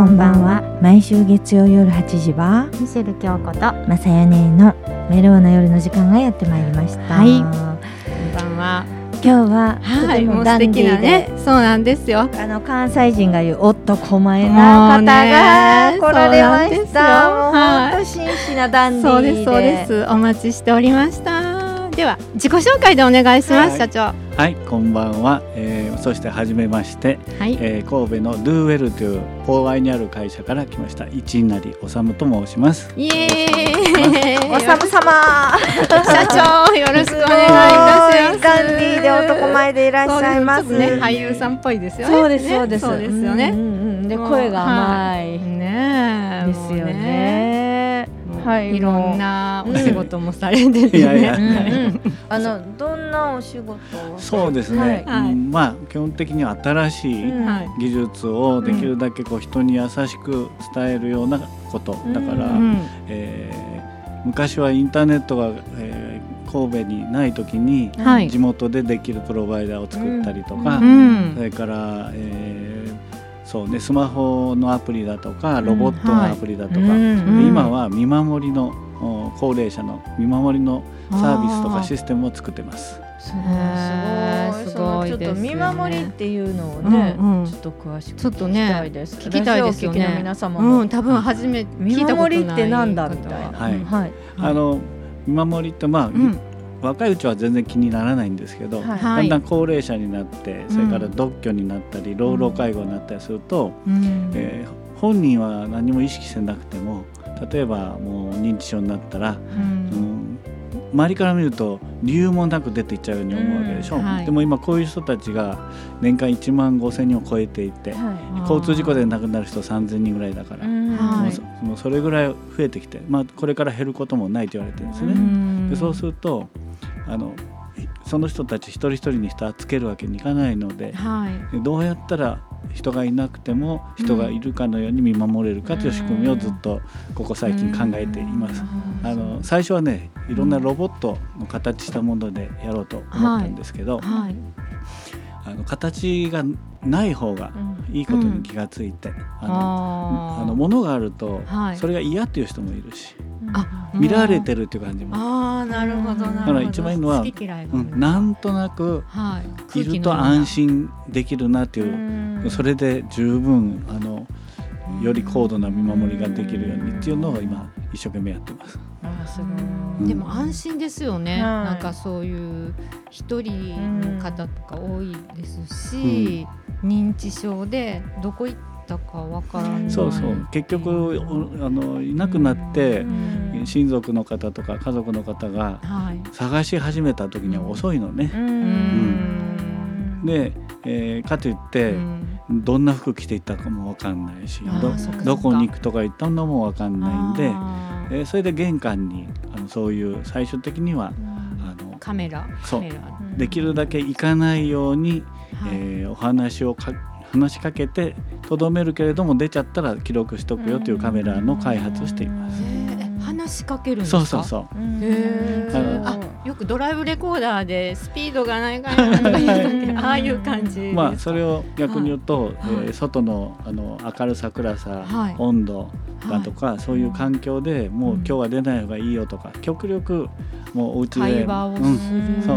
こんばんは。毎週月曜夜8時はミシェル京子とまさやねのメロウな夜の時間がやってまいりました。はい。今こんばんは。日はとはいもうてもダンディ素敵なねそうなんですよ。あの関西人が言うおっとこまえな方が来られました。もうもうね本当真摯なダンディーで。そうですそうです。お待ちしておりました。では自己紹介でお願いします、はい。社長。ははい、こんばんは、えー、そして初めまして、い。えー、神戸のドゥーウェルという郊外にある会社から来ました一成治と申します。イエーイ。おさむ様。社長よろしくお願いいたします。ダンディーで男前でいらっしゃいます。ね俳優さんっぽいですよね。そうですそうです、ねそうですよね、うんうんうん。で声が甘い。ねえ。ですよねは、はいいいろんなお仕事もされててね、あのどんなお仕事を？そうですね、はい。まあ基本的には新しい技術をできるだけこう人に優しく伝えるようなこと、だから、うんえー昔はインターネットが、えー神戸にない時にはい。地元でできるプロバイダーを作ったりとか、うん。それから、えーそうねスマホのアプリだとかロボットのアプリだとか、うんで今は見守りのお高齢者の見守りのサービスとかシステムを作ってます。すごい。すごい。そのちょっと見守りっていうのをね、うんうん。ちょっと詳しくちょっと聞きたいねです。聞きたいですよね。皆様も、うん、多分初め見聞いたことない守りってなんだみたいな。はい。はい。あの見守りってまあ、うん若いうちは全然気にならないんですけど、はい。はいだんだん高齢者になってそれから独居になったり、老老介護になったりすると、うん。えー本人は何も意識してなくても例えばもう認知症になったら、うん。うん周りから見ると理由もなく出ていっちゃうように思うわけでしょ、うん。はい。でも今こういう人たちが年間1万5千人を超えていて、は交通事故で亡くなる人3,000人ぐらいだから、もうそれぐらい増えてきて、まあ、これから減ることもないと言われてるんですね。うん。でそうするとあのいその人たち一人一人に人はつけるわけにいかないのではい。でどうやったら人がいなくても人がいるかのように見守れるかという仕組みをずっとここ最近考えています。あの最初はねいろんなロボットの形したものでやろうと思ったんですけど、はい。あの形がない方がうん。いいことに気がついて、あのああの物があるとはい。それが嫌っていう人もいるし、あ見られてるっていう感じも、ああなるほどなるほど。だから一番いいのは好き嫌いがある。うん、なんとなくはい。いると安心できるなっていう、うんそれで十分あのより高度な見守りができるようにっていうのを今一生懸命やってます。あすごい。うん。でも安心ですよね、はい。なんかそういう一人の方とか多いですし、認知症でどこ行ったかわからない。そうそう。結局おあのいなくなってうん。親族の方とか家族の方がはい。探し始めた時には遅いのね。うん。で、えーかといって、うん。どんな服着ていったかもわかんないしどこに行くとか行ったのもわかんないんで、えーそれで玄関にあのそういう最終的にはあのカメラ。そう。カメラ。できるだけ行かないように、はい。えーお話をか話しかけてとどめるけれども出ちゃったら記録しとくよというカメラの開発をしています。えー。話しかけるんですか？そうそうそう。ああよくドライブレコーダーでスピードがないからとか 言ああいう感じまあそれを逆に言うと、はい。えー外のあの明るさ暗さ、はい。温度だとか、そういう環境でもう今日は出ない方がいいよとか極力もうお家で会話をする、うん、そう。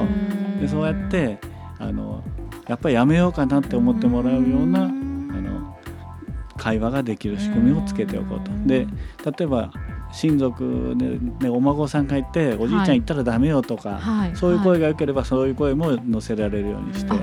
でそうやってあのやっぱりやめようかなって思ってもらうような会話ができる仕組みをつけておこうと。で例えば親族で、ね、お孫さんがいておじいちゃん行ったらダメよとか、はい。そういう声が良ければそういう声も載せられるようにして。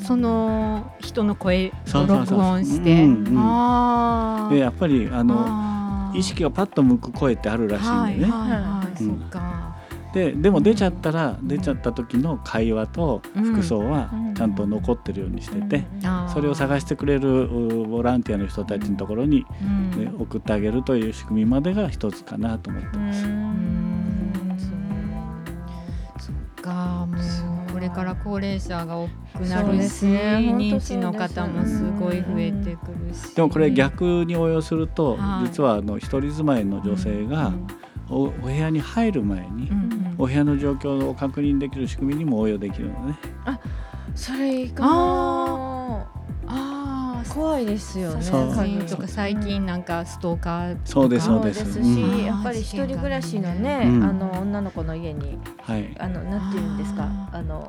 その人の声をそうそうそう。録音して。うんうんでやっぱりあの意識がパッと向く声ってあるらしいんでね、はいはいはい、うん。そっかででも出ちゃったら出ちゃった時の会話と服装はちゃんと残ってるようにしてて、それを探してくれるうボランティアの人たちのところに、うん。ね送ってあげるという仕組みまでが一つかなと思ってます。うん。そっか。もうこれから高齢者が多くなそうでるし、すね。認知の方もすごい増えてくるし。でもこれ逆に応用すると、はい。実はあの一人住まいの女性がおお部屋に入る前に、うんうん。お部屋の状況を確認できる仕組みにも応用できるのね。それいいかもああ怖いですよね。そう。写真とか最近なんかストーカーとか。そうですそうです。し、うん。やっぱり一人暮らしのね、うん。あの女の子の家にはい。あのなんていうんですかああの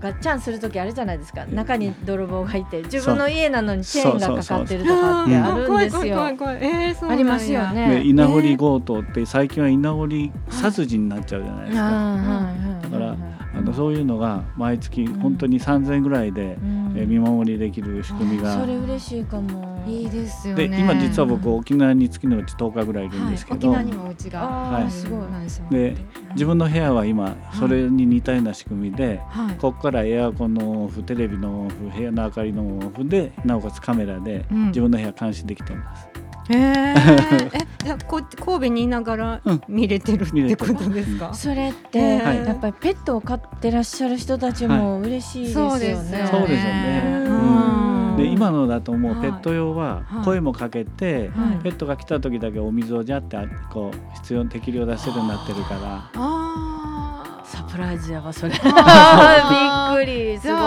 ガッチャンする時あるじゃないですか。中に泥棒がいて自分の家なのにチェーンがかかってるとかってあるんですよ。怖い怖い怖い怖い。えーそうなんやありますよね。で稲掘り強盗って最近は稲掘り殺人になっちゃうじゃないですか。だだからあのそういうのが毎月ん本当に3000円ぐらいで、えー見守りできる仕組みが。それ嬉しいかも。いいですよでね今実は僕沖縄に月のうち10日ぐらいいるんですけど、はい、沖縄にもうちが。あー。すごいで自分の部屋は今それに似たような仕組みで、はい。ここからエアコンのオフテレビのオフ部屋の明かりのオフでなおかつカメラでうん。自分の部屋監視できてます。へ ええじゃあこ神戸にいながらうん。見れてるってことですか、それって、はい。やっぱりペットを飼ってらっしゃる人たちも嬉しいですよね。そうですよね。そうですよね。うん。で今のだともうはい。ペット用ははい。声もかけて、はい。ペットが来た時だけお水をじゃってこう必要適量出せるようになってるから。あサプライズやわそれ。びっくりすじご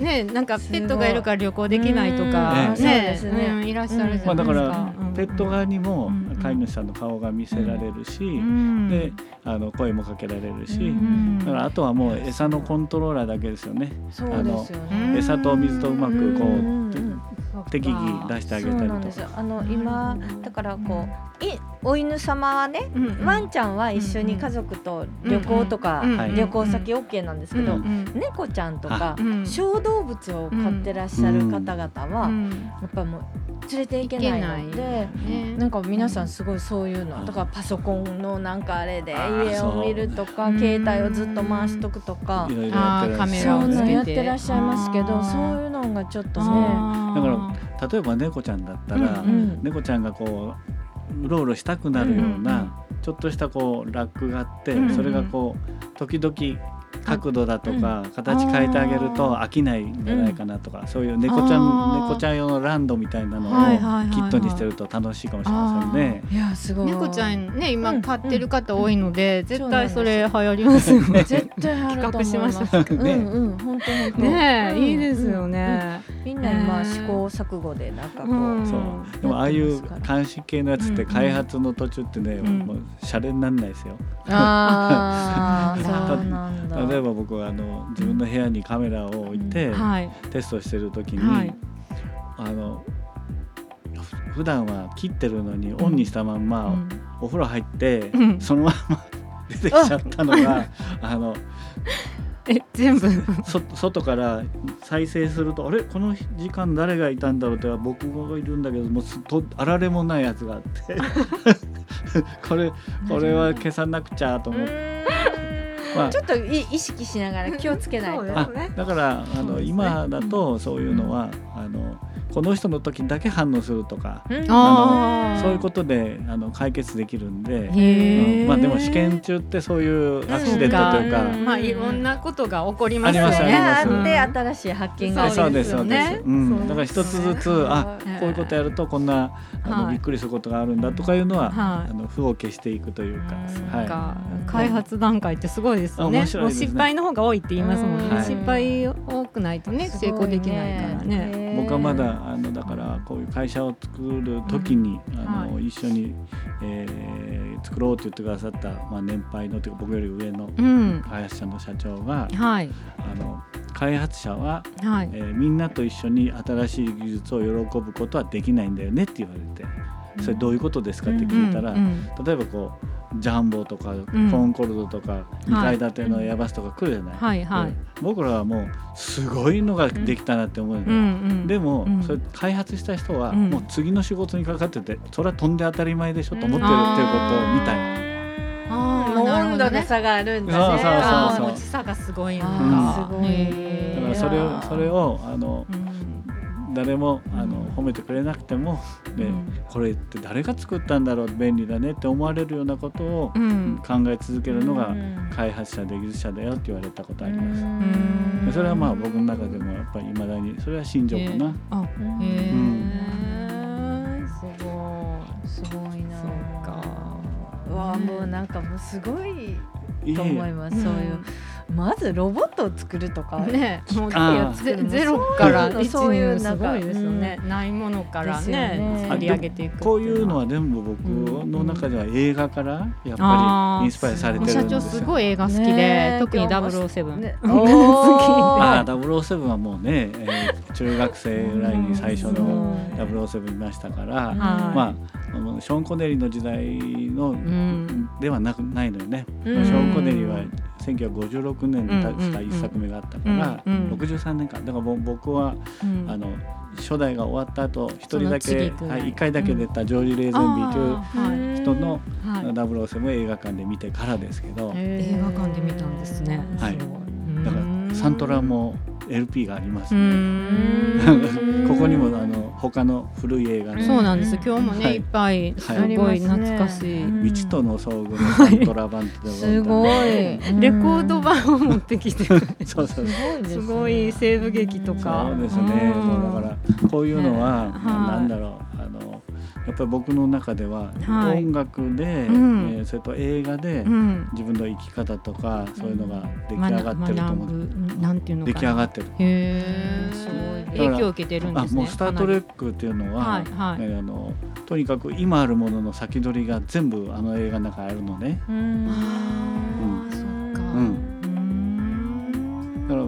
い。ねなんかペットがいるから旅行できないとか。うん。ね。そうですね。うんいらっしゃるじまあ、ゃないですか、だからうん。ペット側にもうん。飼い主さんの顔が見せられるし、うん。であの声もかけられるし、うん。だからあとはもう餌のコントローラーだけですよね。そうですようんね。餌と水とうまくこう、うん適宜出してあげたりとそうなんですよ。か。あの今だからこういお犬様はね、うんうん。ワンちゃんは一緒に家族と旅行とか、うん旅行先 OK なんですけど、うんうん猫ちゃんとか、うん。小動物を飼ってらっしゃる方々は、うん。やっぱもう連れていけないので。ねなんか皆さんすごいそういうのだからパソコンのなんかあれで家を見るとか携帯をずっと回しとくとかカメそうラをつけてやってらっしゃいますけどそういうのがちょっとねだから例えば猫ちゃんだったら、うんうん。猫ちゃんがこううろうろしたくなるような、うんうんちょっとしたこうラックがあって、うんうん。それがこう時々角度だとか、形変えてあげると飽きないんじゃないかなとか、そういう猫ちゃあんー。猫ちゃん用のランドみたいなのをキットにしてると楽しいかもしれませんね。いやすごい。猫ちゃんね今うん。飼ってる方多いので、絶対それ流行りますよね。絶対あると思います。企画しましょうかねうんうん。本当本当ねいいですよね。みんな今ね試行錯誤でなんかこうん。うそう。でもああいう監視系のやつって開発の途中ってね、うん。もうシャレにならないですよ。あ 例えば僕はあの自分の部屋にカメラを置いて、はい。テストしてる時に、はい。あのふ普段は切ってるのにオンにしたまんま、うん。お風呂入って、うん。そのまま 出てきちゃったのがあのえ全部。そ 外から再生するとあれ？この時間誰がいたんだろうって僕がいるんだけどもうすとあられもないやつがあって。これこれは消さなくちゃとう思って。まあ。ちょっとい意識しながら気をつけないと。そうですあだからあの、今だとそういうのは、あのこの人の時だけ反応するとか、うん。あー。そういうことであの解決できるんで、うん。まあでも試験中ってそういうアクシデントというか、うん。まあいろんなことが起こりますよね。あってうん。新しい発見がそううですすよね。そうです、うん、だから一つずつあねこういうことやるとこんなあの、はい。びっくりすることがあるんだとかいうのは、はい。あの負を消していくというか、うん。はい、か開発段階ってすごいですよね。面白いですね。もう失敗の方が多いって言いますもんね。うんはい。失敗多くないとね成功できないからね。僕はまだあのだからこういう会社を作る時に、あのは一緒に、えー作ろうと言ってくださった、まあ、年配のというか僕より上のうん。開発者の社長が、はい。あの開発者は、はい。えーみんなと一緒に新しい技術を喜ぶことはできないんだよねって言われてそれどういうことですかって聞いたら、うんうん。例えばこうジャンボとか、ん。コンコルドとか2階建てのエアバスとか来るじゃない、はいはい。で僕らはもうすごいのができたなって思ううんうん。でも、うん。それ開発した人はうん。もう次の仕事にかかっててそれは飛んで当たり前でしょと思ってるっていうことを見たい。なるほどね温度の差があるんだね。そうそうそうそう。持ち差がすごいのあか。ーすごい。だからそれをそれをあのうん誰もあの褒めてくれなくても、でうん。これって誰が作ったんだろう便利だねって思われるようなことをうん。考え続けるのがうん。開発者で技術者だよって言われたことあります。それはまあ僕の中でもやっぱり未だにそれは心情かな。すごいすごいな。そうか。うわあもうなんかもうすごいいえいと思いえ。ます、そういうまずロボットを作るとかねもうあゼゼロから一そういうにすなんかごいですよね、ないものからねね。作り上げていくこういうのは全部僕の中では映画からやっぱりインスパイアされてるんですよ。社長すごい映画好きで、ね特に今日も007、ね ああ007はもうね、えー中学生ぐらいに最初のうん。007いましたから、はい。まあショーン・コネリーの時代の、ん。ではなくないのよね。うん。ショーン・コネリーは1956年に出したうん一作目があったから、うんうん。63年間だからぼ僕はうん。あの初代が終わった後一人だけ、はい。い、1回だけ出たジョージ・レーゼンビーという人のはい。007を映画館で見てからですけど、映画館で見たんですね。はい。だからサントラも LP がありますうね。ん。ここにもあの他の古い映画の。そうなんです。今日もね、はい。い、っぱいすはい。ごい懐かしい、うん。未知との遭遇のサントラ版っていうすごい。レコード版を持ってきて そうそうそう。すごいですね。すごい西部劇とか。そうですね、うん。そうだからこういうのは、ねなんだろうやっぱり僕の中では、はい。音楽で、うん。えーそれと映画で、うん。自分の生き方とかそういうのが出来上がってると思う、なんていうのか出な来上がってる。へえすごい。影響を受けてるんですね。あもう「スター・トレかック」っていうのは、はいはい。えーあのとにかく今あるものの先取りが全部あの映画の中にあるのね。うん。あーそっか。うん。うん。だから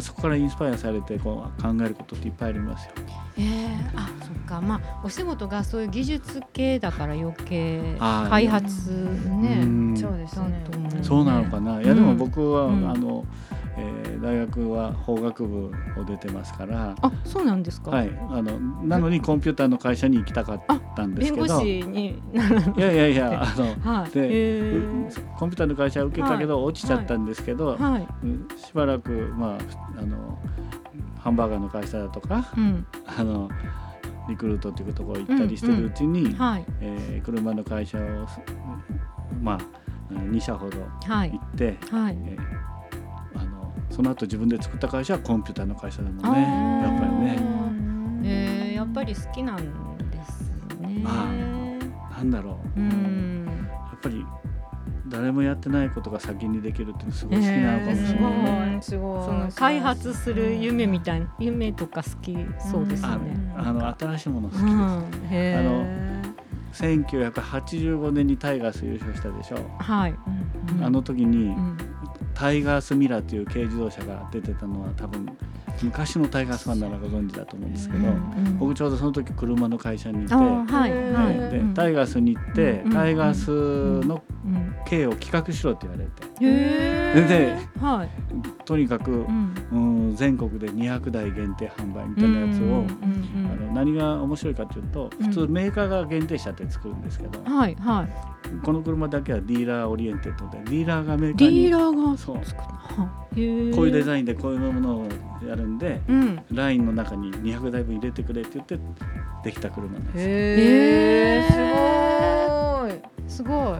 あそこからインスパイアされてこう考えることっていっぱいありますよ。えー、あそっか。まあお仕事がそういう技術系だから余計開発ね。うん。そうですね。そうなのかな、いやでもうん僕は、うん。あの、えー大学は法学部を出てますから、あそうなんですか、はい、あのなのにコンピューターの会社に行きたかったんです弁護けど士になるいやいやいやあのはい。でコンピューターの会社受けたけど落ちちゃったんですけど、はい。うんしばらく、まあ、あのハンバーガーの会社だとかうん。あのリクルートっていうところ行ったりしてるうちに、はい。えー車の会社をまあ2社ほどはい。行って、はい。えーあのその後自分で作った会社はコンピューターの会社だもんあねー。やっぱりね。えー、やっぱり好きなんですね。あなんだろう、うん。やっぱり誰もやってないことが先にできるっていうのすごい好きなのかもしれない、えーすごいうんすごい。その開発する夢みたいな夢とか好きそうですよあね。あの新しいもの好きです、うん、へ1985年にタイガース優勝したでしょ、ーはい。うんあの時に、うんタイガースミラーという軽自動車が出てたのは多分昔のタイガースファンならご存知だと思うんですけど、うん僕ちょうどその時車の会社にいて、はい。でうん。タイガースに行って、うんタイガースのうん。軽を企画しろって言われて。ではい。とにかく、うん。うん、全国で200台限定販売みたいなやつを、うんあの何が面白いかというとうん。普通メーカーが限定車って作るんですけど、うんはいはい。この車だけはディーラーオリエンテッドでディーラーがメーカデーにィーラーがそう。こういうデザインでこういうものをやるんで、うん。ラインの中に200台分入れてくれって言ってできた車なんですよ。へへえすごい。すご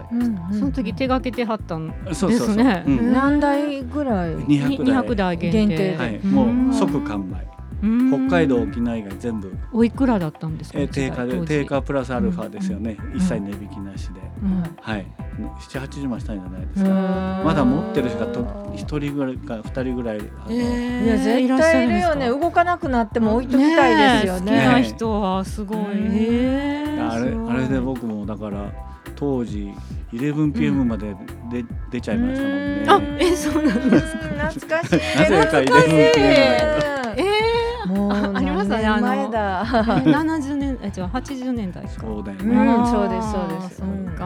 い。その時手がけてはったんそうそうそう。ですねうん何台ぐらい？200台200台限定。限定はい、うんもう即完売。うん。北海道沖縄以外全部、おいくらだったんですか？えー定価で定価プラスアルファですよね、ん。一切値引きなしで、うん。はい。7 80万したんじゃないですか、ままだ持ってる人がと1人ぐらいか2人ぐらいあの、いや絶対いるよね。動かなくなっても置いときたいですよね。え好きなね。人はすごい。あれあれで僕もだから当時 11pm までで、出ちゃいましたもんね、あえそうなんですか？うん。懐かしい。なぜか 11pm えもうあありましたね前だ。ー、70年え違う80年代か。そうだよね、うん。そうですそうです。そううん。か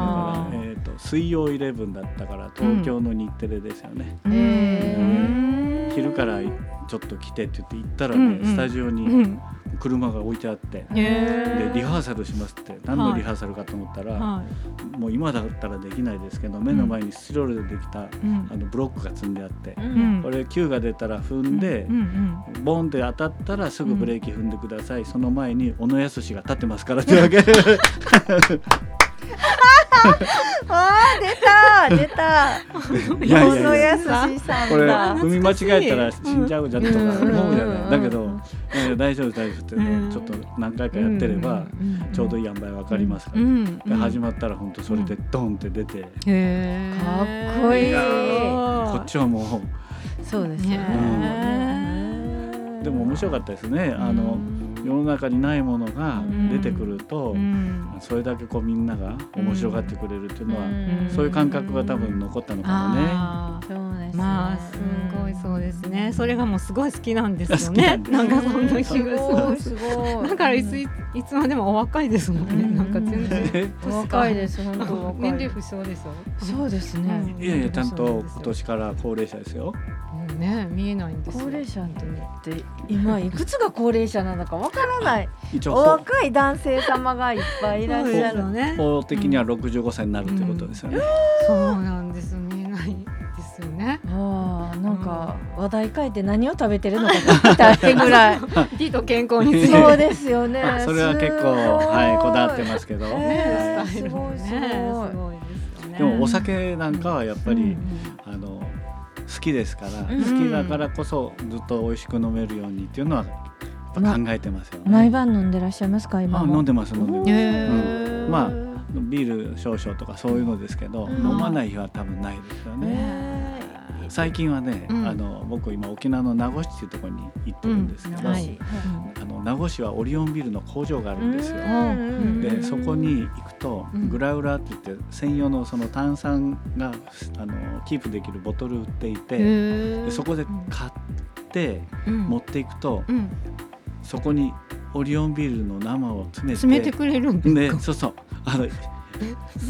ら。えー、と水曜11だったから東京の日テレですよね、うん。へ昼からちょっと来てって言って行ったらね、うんうん。スタジオうにん。車が置いてあって、へえでリハーサルしますって何のリハーサルかと思ったら、はもう今だったらできないですけど目の前にスチロールでできた、い。うん。あのブロックが積んであって、ううん。んこれ球が出たら踏んで、うんうんボンって当たったらすぐブレーキ踏んでください、その前に小野康が立ってますからってわけ た出た。いやい小野や。いや康さこれんだ。踏み間違えたら死んじゃうじゃんとか。思うじゃうん。ないだけど大丈夫大丈夫ってねちょっと何回かやってればちょうどいい塩梅わかりますから。始まったら本当それでドンって出て。かっこいい。こっちはもそうですよね。でも面白かったですね。あの世の中にないものが出てくるとうん。それだけこうみんなが面白がってくれるっていうのはん。そういう感覚が多分残ったのかもね。あー。そうですね。まあすごいそうですね。それがもうすごい好きなんですよね。なんかそんな気すがす。すごいだからいついいつまでもお若いですもんね。うん。なんか全然。若いです。本当年齢不詳でしょそうですね。いやいやちゃんと今年から高齢者ですよ。うんね見えないんですよ。高齢者って今いくつが高齢者なのかわからない。一お応若い男性様がいっぱいいらっしゃる。すよね。法的には65歳になるということですよね。そうなんです。見えないですよね。ああなんか話題変えて何を食べてるのか聞きたいぐらい。美と健康について。そうですよね。それは結構はいこだわってますけど。えーねすごいすごい。すごいでもお酒なんかはやっぱり、うん。あの好きですから、うん好きだからこそずっと美味しく飲めるようにっていうのは考えてますよね。毎晩飲んでらっしゃいますか今飲んでます飲んでます。うんまあビール少々とかそういうのですけど、うん飲まない日は多分ないですよね。え最近はね、うん。あの僕今沖縄の名護市っていうところに行ってるんですけど、ーはい。あの名護市はオリオンビールの工場があるんですよ。うんでそこに行くと、うん。グラウラーって言って専用のその炭酸があのキープできるボトル売っていて、でそこで買って持っていくと、うん。そこにオリオンビールの生を詰めて詰めてくれるんですか？でそうそう。あの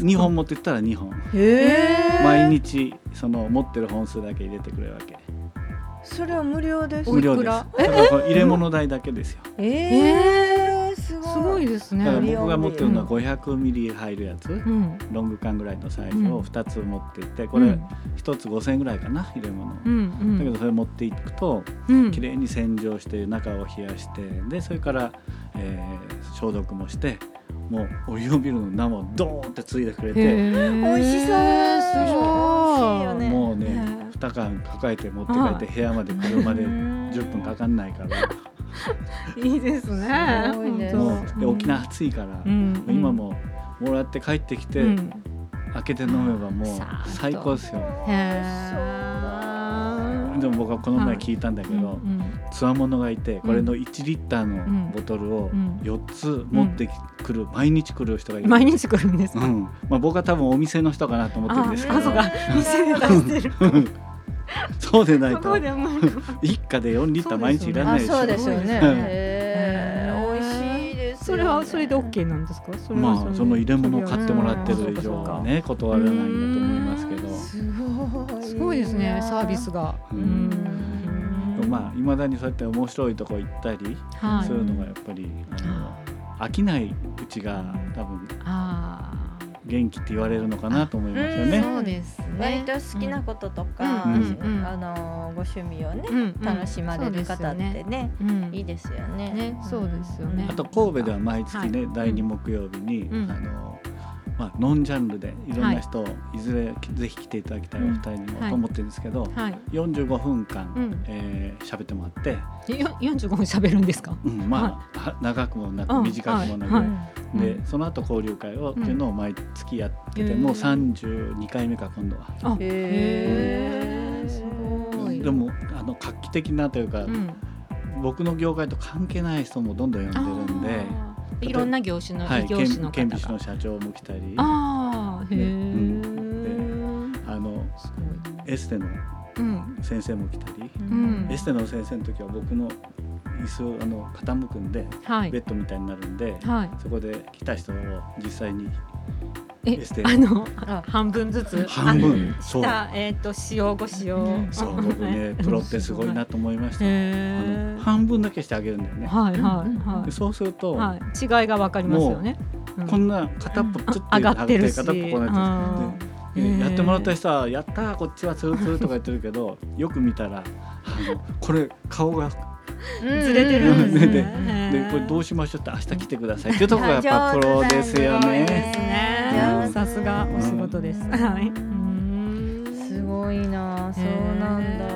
2本持ってったら2本。毎日その持ってる本数だけ入れてくれるわけ。それは無料です。無料です。入れ物代だけですよ。えー、すごい。すごいですだからね僕が持ってるのは500ミリ入るやつ、うん。ロング缶ぐらいのサイズを2つ持っていってこれうん。1つ5000円ぐらいかな入れ物、うんうん。だけどそれ持っていくとうん。きれいに洗浄して中を冷やしてでそれから、えー消毒もしてもうオリオンビールの生をドーンってついでくれて美美味しそう。もうねへ2缶抱えて持って帰って部屋まで車で10分かかんないから。いいですね。すごいですも本当。うで沖縄暑いから、うん。今ももらって帰ってきて、うん開けて飲めばもう最高ですよへーでも僕はこの前聞いたんだけど、うんつわものがいてこれの1リッターのボトルをうん。4つ持ってくる、毎日来る人がいる毎日来るんですまあ、僕は多分お店の人かなと思ってるんですけど。あそうで出してる。そうでないと。一家で4リッター毎日いらないあですよそうですよねそれはそれで OK なんですか？そまあその入れ物を買ってもらってる以うん上はね断らないんだと思いますけど。すごい。すごいですねサービスが。まあいまだにそうやって面白いとこ行ったりはいするのがやっぱりあの飽きないうちが多分あ元気って言われるのかなと思いますよあね。そうですね。割と好きなこととか、あのご趣味をね、楽しまれる方ってね,、うん。いいですよね。ねそうですよね。あと神戸では毎月ね、はい。第2木曜日に、うん。あのまあ、ノンジャンルでいろんな人をい。ずれぜひ来ていただきたいお二人にもはいと思ってるんですけど、はい。45分間、うん。えー喋ってもらって、よ45分喋るんですか？うん、まあ、は長くもなくうん。短くもなく、はい。うんで、うん。その後交流会をっていうのを毎月やってて、うんもう32回目か今度は。あへー。すごい。でもあの画期的なというか、うん。僕の業界と関係ない人もどんどん呼んでるんで。いろんな業種のはい、異業種の県方が。県美市の社長も来たり。ああへねえあのすエステの先生も来たり、うん。エステの先生の時は僕の椅子をあの傾くんではい。ベッドみたいになるんで、はい。そこで来た人を実際にえあのあ半分ずつ。半分。あそう。下えっと使用。後使用そう僕ねプロってすごいなと思いました、半分だけしてあげるんだよね、はいはいはでそうすると、いはい。違いがわかりますよね。うん。こんな片っぽちょっと上がってるし。片っぽこうなってるでうん。でやってもらった人は「やったーこっちはツルツル」とか言ってるけどよく見たらあのこれ顔がずれてるんですでね。でこれどうしましょうって明日来てください。っていうところがやっぱプロですよね。ね。ね。さすがお仕事です。はい。すごいな。そうなんだ。え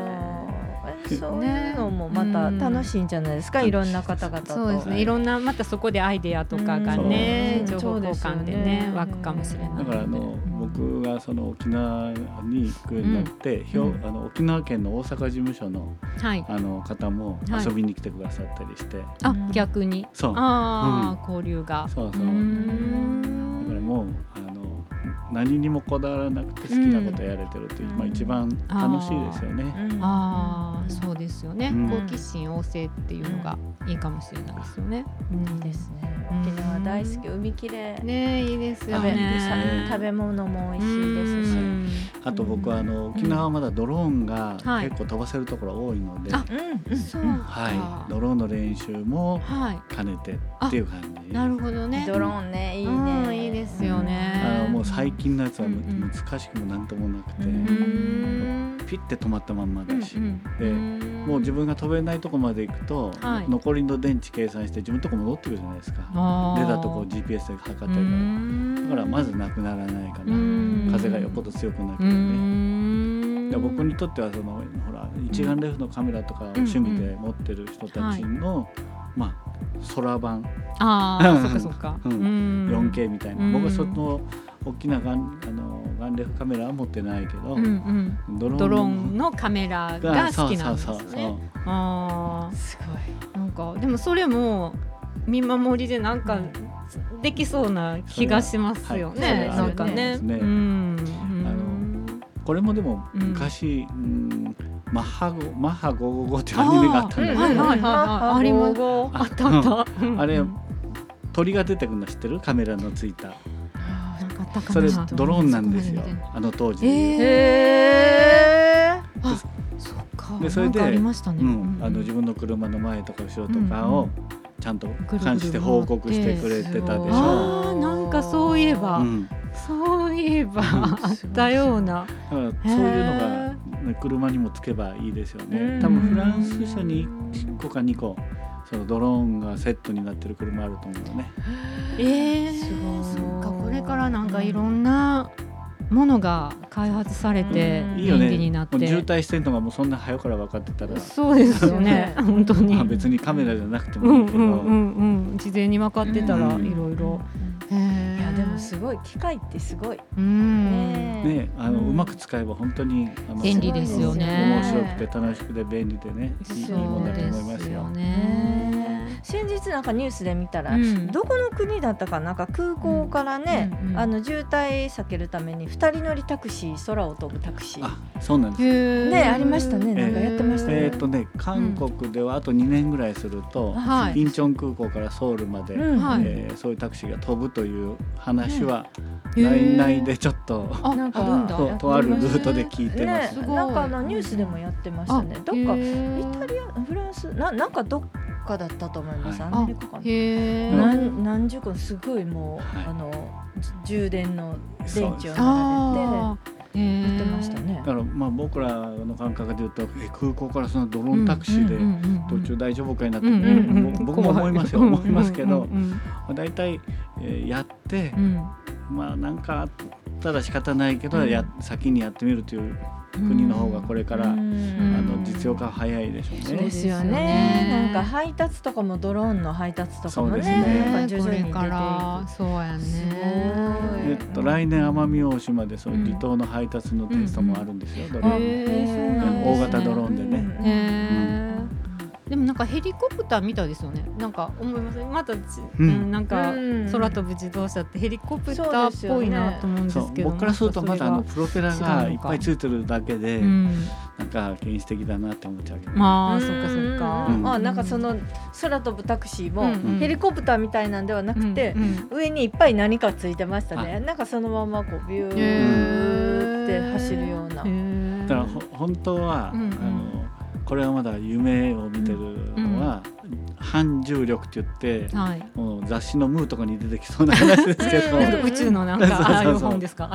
そういうのもまた楽しいんじゃないですか、うんいろんな方々と。そうですね。いろんなまたそこでアイデアとかがね、うん情報交換でね湧くかもしれない。だからあの僕がその沖縄に行くようになって、ひょうん。あの沖縄県の大阪事務所のはい。あの方もはい。遊びに来てくださったりして、あ逆に？そう。ああ交流が。そうそう。だからんもうあの何にもこだわらなくて好きなことやれてるっていう、うん。まあ、一番楽しいですよね。うん。ああそうですよね、うん。好奇心旺盛っていうのがいいかもしれないですよね。いいですね。うん。沖縄大好き海きれいねいいですよ食べね。食べ物も美味しいですし。うん。あと僕はあの沖縄はまだドローンがはい。結構飛ばせるところ多いので、あうん。そうはい、ドローンの練習もはい。兼ねてっていう感じ。なるほどね。ドローンねいいうんねいいですよね。あのもう最近のやつは難しくもなんともなくて、ピッて止まったまんまだし、うんでうん。もう自分が飛べないとこまで行くと、はい。残りの電池計算して自分のとこ戻ってくるじゃないですか。出たとこ GPS で測ってるから。うん。だからまずなくならないかな、うん。風がよっぽど強くなけうればね。ん。で僕にとってはそのほら一眼レフのカメラとかを趣味で持ってる人たちの、まあ空版。ああそっかそっか。うん。うん。4K みたいな、うん僕はその大きなガンあのガンレフカメラは持ってないけど、うんうん。ドローンドローンのカメラが好きなんですね。あすごいあなんかでもそれも見守りでなんかできそうな気がしますよね。はい。なんかね。ね。うん。これもでもうん。昔、うんマッハゴマッハ555っていうアニメがあったんだけど、はいはいはいあありまあったあった。うん。あれうん鳥が出てくるの知ってる？カメラのついたったかなそれドローンなんですよ。あの当時、えへえあそっか。でそれでなんかありましたね。うん、あの自分の車の前とか後ろとかをちゃんと監視して報告してくれてたでしょ。ああなんかそういえば、うん、そういえば。うん。あったような。だからそういうのが、ね、車にもつけばいいですよね。多分フランス車に1個か2個そのドローンがセットになってる車あると思うよね。ええすごいれからなんかいろんなものが開発されてうん便いいよね。利になって。もう渋滞してんのがもうそんな早から分かってたら、そうですよね 本当に。まあ、別にカメラじゃなくてうんもいいけど、うんうんうん事前に分かってたらうんいろいろ。いやでもすごい機械ってすごいうん。ねね、あの、ううんまく使えば本当にあの便利ですよね面白くて楽しくて便利でねいいいいそうもんだとで思いますよすよ。ね。先日なんかニュースで見たら、うん。どこの国だったかなんか空港からね、うんうんあの渋滞避けるために二人乗りタクシー空を飛ぶタクシー。あ、そうなんです。ねありましたね。なんかやってましたね、えーっとね、韓国ではあと2年ぐらいすると、はい。インチョン空港からソウルまで、うん。はい。えーそういうタクシーが飛ぶという話は内々でちょっと、あ なんかあるんだ。ととあるルートで聞いてまねす。すごいなんかあのニュースでもやってましたね。どっかイイタリアフランスななんかどっかだったと思います、はい。アメリカかな。へえ。何何十個すごいもう、はい。あの充電の電池をあ並べてあ。やってましたね。だからまあ僕らの感覚で言うと、え空港からそのドローンタクシーで途中大丈夫かになって、うんうんうんぼ僕も思いますよ、思いますけど、うんうんまあ、大体、えーやってう、ん。まあなんかあったら仕方ないけど、うん。や先にやってみるという国の方がこれから、うん。あの実用化は早いでしょうね。そうですよね。ね。なんか配達とかもドローンの配達とかもねそうですね。なんか徐々に出ていく。そうやね。すごいえっと、来年奄美大島でそういう離島の配達のテストもあるんですよ、ドローン大型ドローンでねでもなんかヘリコプターみたいですよね。なんか思いますまたち、ううんん、なんかうん。空飛ぶ自動車ってヘリコプターっぽいなと思うんですけど。僕からするとまだあのプロペラがいっぱいついてるだけで、うんなんか原始的だなって思っちゃうけど、まあそっかそっか。うん。あなんかその空飛ぶタクシーもヘリコプターみたいなんではなくて上にいっぱい何かついてましたね。なんかそのままこうビューって走るような。だからほ本当は、あのこれはまだ夢を見てるのは、反重力って言って、はい。もう雑誌の「ムー」とかに出てきそうな話ですけど、宇宙のなんかああいう本ですか？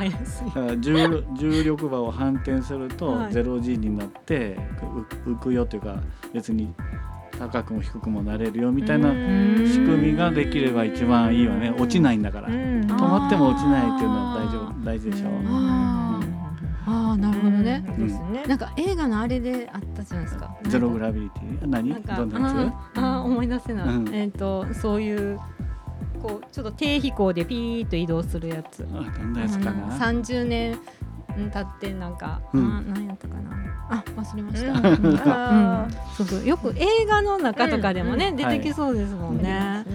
重重力場を反転すると、はい。ゼロ G になってう浮くよというか別に高くも低くもなれるよみたいなうん。仕組みができれば一番いいわね。落ちないんだから、うん。止まっても落ちないっていうのは大丈夫大事でしょ。う、あああなるほどね、うんですね。なんか映画のあれであったじゃないですか。ゼログラビリティ何？なんかどんなやあーあー思い出せない、うん。えっ、とそういうこうちょっと低飛行でピーッと移動するやつ。つあどんなやつかな、三十年経ってなんか、うん。あなんやったかな。あ忘れました、うん。そうそう。よく映画の中とかでもね、うん。出てきそうですもんね、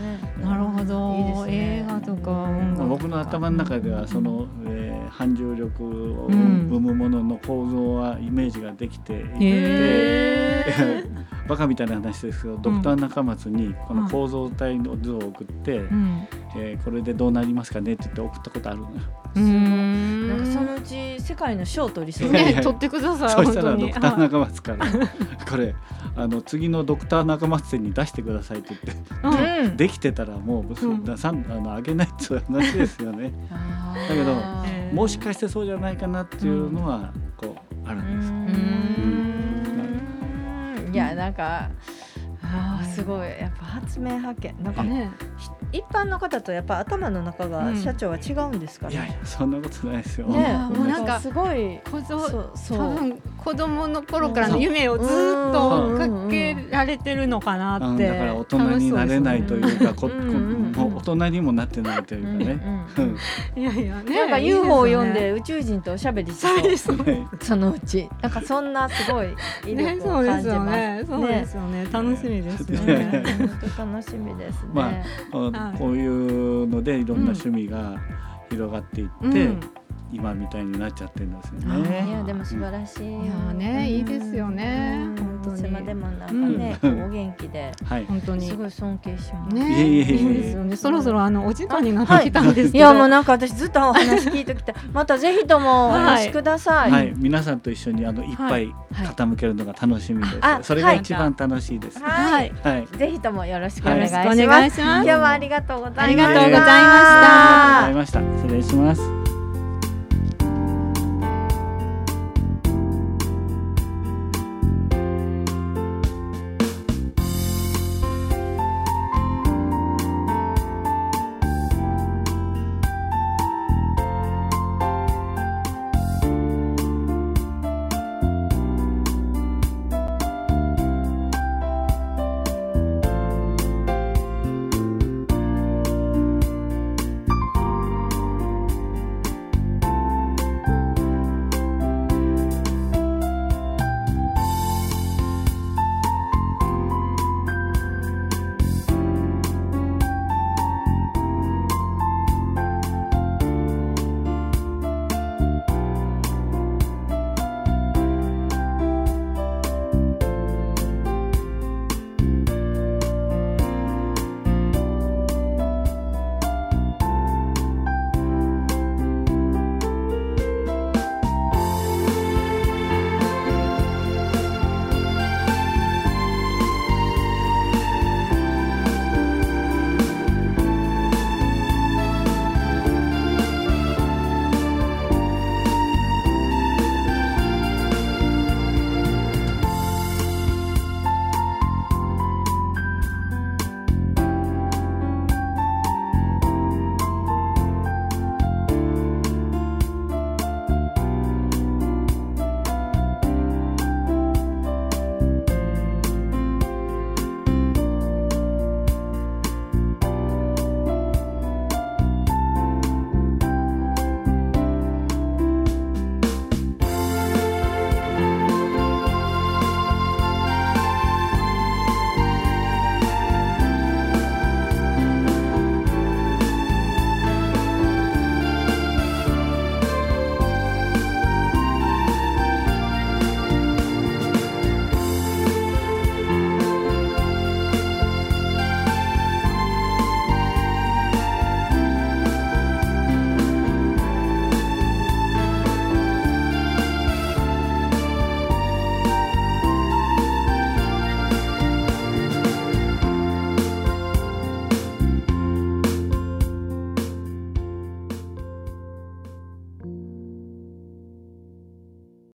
なるほど。映画とか僕の頭の中ではその、えー反重力をうん。生むものの構造はイメージができていて、へ バカみたいな話ですけど、ドクター中松にこの構造体の図を送って、うん。えーこれでどうなりますかねって言って送ったことあるのよ。うーん。なんかそのうち世界の賞を取りそう。ね撮ってください そしたらドクター中松からこれあの次のドクター中松展に出してくださいって言ってはいうん。できてたらもう、うんださんあのあげないっていう話ですよね。だけどえー。もしかしてそうじゃないかなっていうのはこうあるんです。うんいやなんかあーすごい。やっぱ発明発見。なんかね一般の方とやっぱ頭の中がうん。社長は違うんですかいやいね。やそんなことないですよ。ねもうなんかすごい。小僧そうそう。多分子供の頃からの夢をずっとかけられてるのかなってうん。だから大人になれないというか、うんうんうん。もう大人にもなってないというかね。うん。うん。いやいやねなんか UFO を読んいいで宇宙人とおしゃべりしそう。ね。そのうち。なんかそんなすごい威ね力をそうです。よ感じますね。そうですよね。楽しみですよね。ね。本当楽しみですね。まあはい。こういうのでいろんな趣味が広がっていって、うん今みたいになっちゃってるんですよあね。いやでも素晴らしい。いやねいいですよねうん本当にでもなんかね、お元気ではい。本当にすごい尊敬します。ねいえいですよねそろそろあのお時間になってきたんですけどいやもうなんか私ずっとお話聞いてきて、またぜひともお話しください。はい、皆さんと一緒にあの一杯傾けるのが楽しみです。あそれが一番楽しいです。は。はいい。はいぜひともよろしくお願いします。今日はありがとうございました。ありがとうございましたありがとうございました。失礼します。